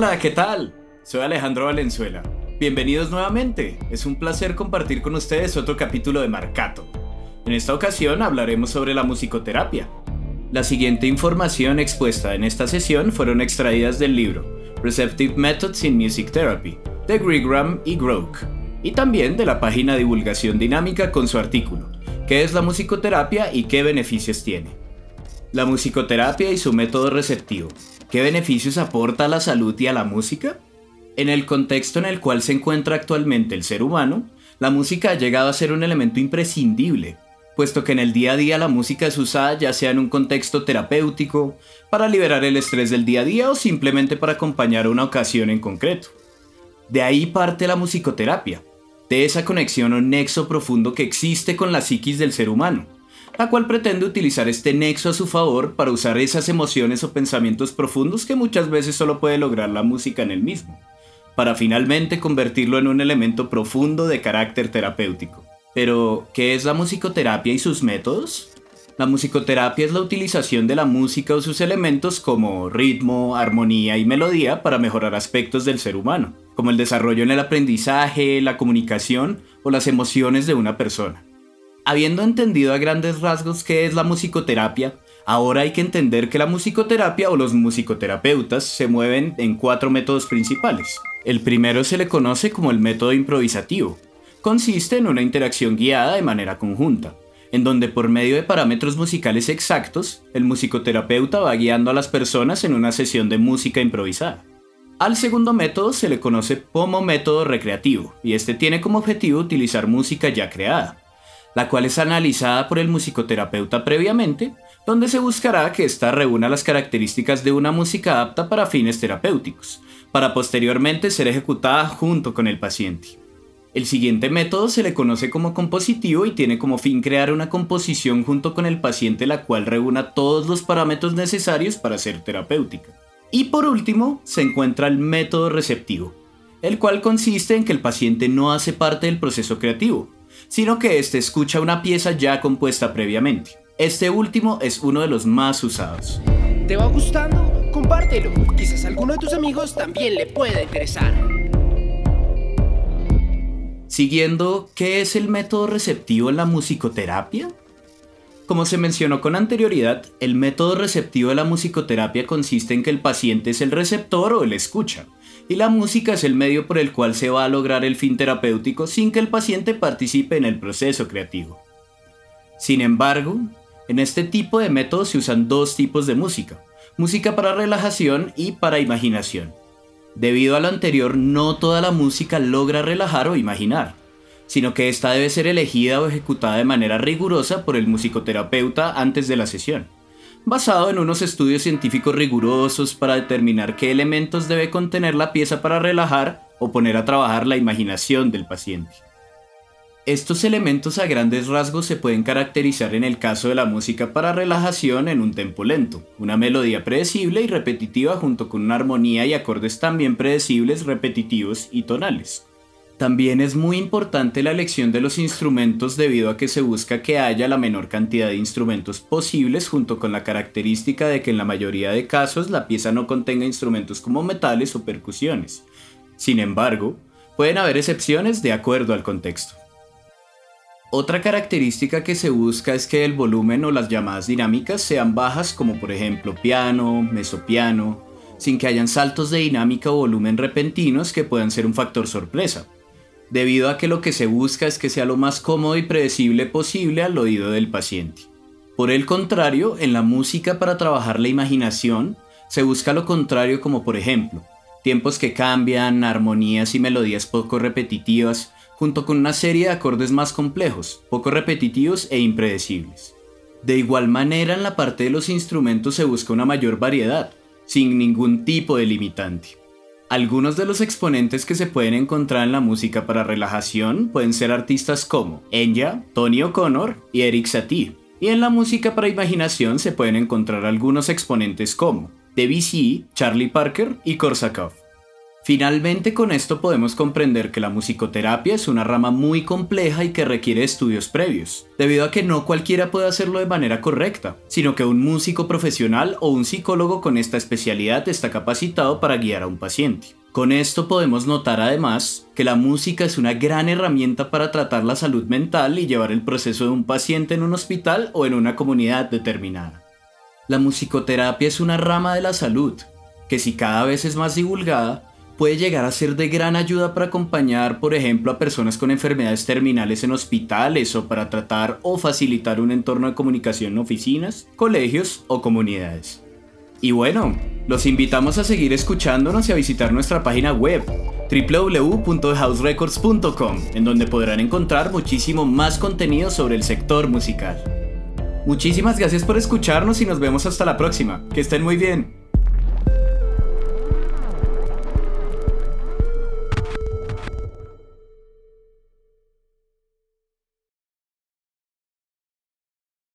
Hola, ¿qué tal? Soy Alejandro Valenzuela. Bienvenidos nuevamente. Es un placer compartir con ustedes otro capítulo de Marcato. En esta ocasión hablaremos sobre la musicoterapia. La siguiente información expuesta en esta sesión fueron extraídas del libro Receptive Methods in Music Therapy de Grigram y Groke, y también de la página Divulgación Dinámica con su artículo ¿Qué es la musicoterapia y qué beneficios tiene? La musicoterapia y su método receptivo. ¿Qué beneficios aporta a la salud y a la música? En el contexto en el cual se encuentra actualmente el ser humano, la música ha llegado a ser un elemento imprescindible, puesto que en el día a día la música es usada ya sea en un contexto terapéutico, para liberar el estrés del día a día o simplemente para acompañar una ocasión en concreto. De ahí parte la musicoterapia, de esa conexión o nexo profundo que existe con la psiquis del ser humano la cual pretende utilizar este nexo a su favor para usar esas emociones o pensamientos profundos que muchas veces solo puede lograr la música en el mismo, para finalmente convertirlo en un elemento profundo de carácter terapéutico. Pero, ¿qué es la musicoterapia y sus métodos? La musicoterapia es la utilización de la música o sus elementos como ritmo, armonía y melodía para mejorar aspectos del ser humano, como el desarrollo en el aprendizaje, la comunicación o las emociones de una persona. Habiendo entendido a grandes rasgos qué es la musicoterapia, ahora hay que entender que la musicoterapia o los musicoterapeutas se mueven en cuatro métodos principales. El primero se le conoce como el método improvisativo. Consiste en una interacción guiada de manera conjunta, en donde por medio de parámetros musicales exactos, el musicoterapeuta va guiando a las personas en una sesión de música improvisada. Al segundo método se le conoce como método recreativo, y este tiene como objetivo utilizar música ya creada la cual es analizada por el musicoterapeuta previamente, donde se buscará que ésta reúna las características de una música apta para fines terapéuticos, para posteriormente ser ejecutada junto con el paciente. El siguiente método se le conoce como compositivo y tiene como fin crear una composición junto con el paciente la cual reúna todos los parámetros necesarios para ser terapéutica. Y por último, se encuentra el método receptivo, el cual consiste en que el paciente no hace parte del proceso creativo, sino que éste escucha una pieza ya compuesta previamente. Este último es uno de los más usados. ¿Te va gustando? Compártelo. Quizás alguno de tus amigos también le pueda interesar. Siguiendo, ¿qué es el método receptivo en la musicoterapia? Como se mencionó con anterioridad, el método receptivo de la musicoterapia consiste en que el paciente es el receptor o el escucha, y la música es el medio por el cual se va a lograr el fin terapéutico sin que el paciente participe en el proceso creativo. Sin embargo, en este tipo de métodos se usan dos tipos de música, música para relajación y para imaginación. Debido a lo anterior, no toda la música logra relajar o imaginar, sino que esta debe ser elegida o ejecutada de manera rigurosa por el musicoterapeuta antes de la sesión basado en unos estudios científicos rigurosos para determinar qué elementos debe contener la pieza para relajar o poner a trabajar la imaginación del paciente. Estos elementos a grandes rasgos se pueden caracterizar en el caso de la música para relajación en un tempo lento, una melodía predecible y repetitiva junto con una armonía y acordes también predecibles, repetitivos y tonales. También es muy importante la elección de los instrumentos debido a que se busca que haya la menor cantidad de instrumentos posibles junto con la característica de que en la mayoría de casos la pieza no contenga instrumentos como metales o percusiones. Sin embargo, pueden haber excepciones de acuerdo al contexto. Otra característica que se busca es que el volumen o las llamadas dinámicas sean bajas como por ejemplo piano, mesopiano, sin que hayan saltos de dinámica o volumen repentinos que puedan ser un factor sorpresa debido a que lo que se busca es que sea lo más cómodo y predecible posible al oído del paciente. Por el contrario, en la música para trabajar la imaginación, se busca lo contrario como por ejemplo, tiempos que cambian, armonías y melodías poco repetitivas, junto con una serie de acordes más complejos, poco repetitivos e impredecibles. De igual manera, en la parte de los instrumentos se busca una mayor variedad, sin ningún tipo de limitante. Algunos de los exponentes que se pueden encontrar en la música para relajación pueden ser artistas como Enya, Tony O'Connor y Eric Satie. Y en la música para imaginación se pueden encontrar algunos exponentes como Debussy, Charlie Parker y Korsakov. Finalmente con esto podemos comprender que la musicoterapia es una rama muy compleja y que requiere estudios previos, debido a que no cualquiera puede hacerlo de manera correcta, sino que un músico profesional o un psicólogo con esta especialidad está capacitado para guiar a un paciente. Con esto podemos notar además que la música es una gran herramienta para tratar la salud mental y llevar el proceso de un paciente en un hospital o en una comunidad determinada. La musicoterapia es una rama de la salud, que si cada vez es más divulgada, puede llegar a ser de gran ayuda para acompañar, por ejemplo, a personas con enfermedades terminales en hospitales o para tratar o facilitar un entorno de comunicación en oficinas, colegios o comunidades. Y bueno, los invitamos a seguir escuchándonos y a visitar nuestra página web www.houserecords.com, en donde podrán encontrar muchísimo más contenido sobre el sector musical. Muchísimas gracias por escucharnos y nos vemos hasta la próxima. Que estén muy bien.